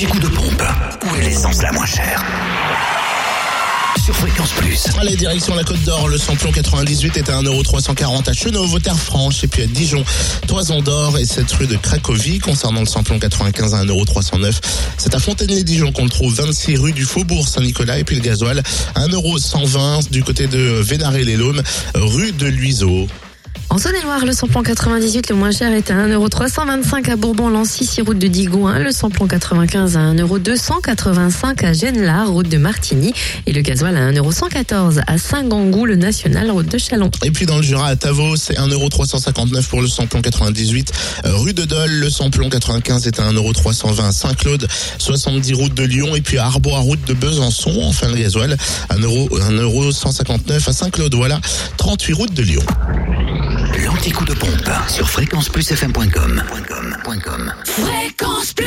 L'anti-coup de pompe. Où est l'essence la moins chère sur Fréquence Plus. Allez, direction la Côte d'Or. Le samplon 98 est à 1,340€ à Chenauve, Terre-Franche, et puis à Dijon, Toison d'Or et cette rue de Cracovie. Concernant le samplon 95 à 1,309€, c'est à Fontaine-les-Dijon qu'on le trouve, 26 rue du Faubourg Saint-Nicolas, et puis le gasoil, 1,120€ du côté de Vénaré-les-Laumes, rue de Luiseau. En Saône-et-Loire, le samplon 98, le moins cher est à 1,325€ à Bourbon-Lancy, 6 route de Digoin. Le samplon 95 à 1,285€ à Genlard, route de Martigny. Et le gasoil à 1,114€ à Saint-Gangou, le national, route de Chalon. Et puis dans le Jura, à Tavaux, c'est 1,359€ pour le samplon 98. Euh, rue de Dole, le samplon 95 est à 1,320€ à Saint-Claude, 70 route de Lyon. Et puis à Arbois, route de Besançon, enfin le gasoil, 1,159€ à Saint-Claude. Voilà, 38 route de Lyon. Sur fréquenceplusfm.com. Fréquence Plus